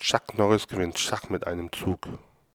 Chuck Norris gewinnt Schach mit einem Zug.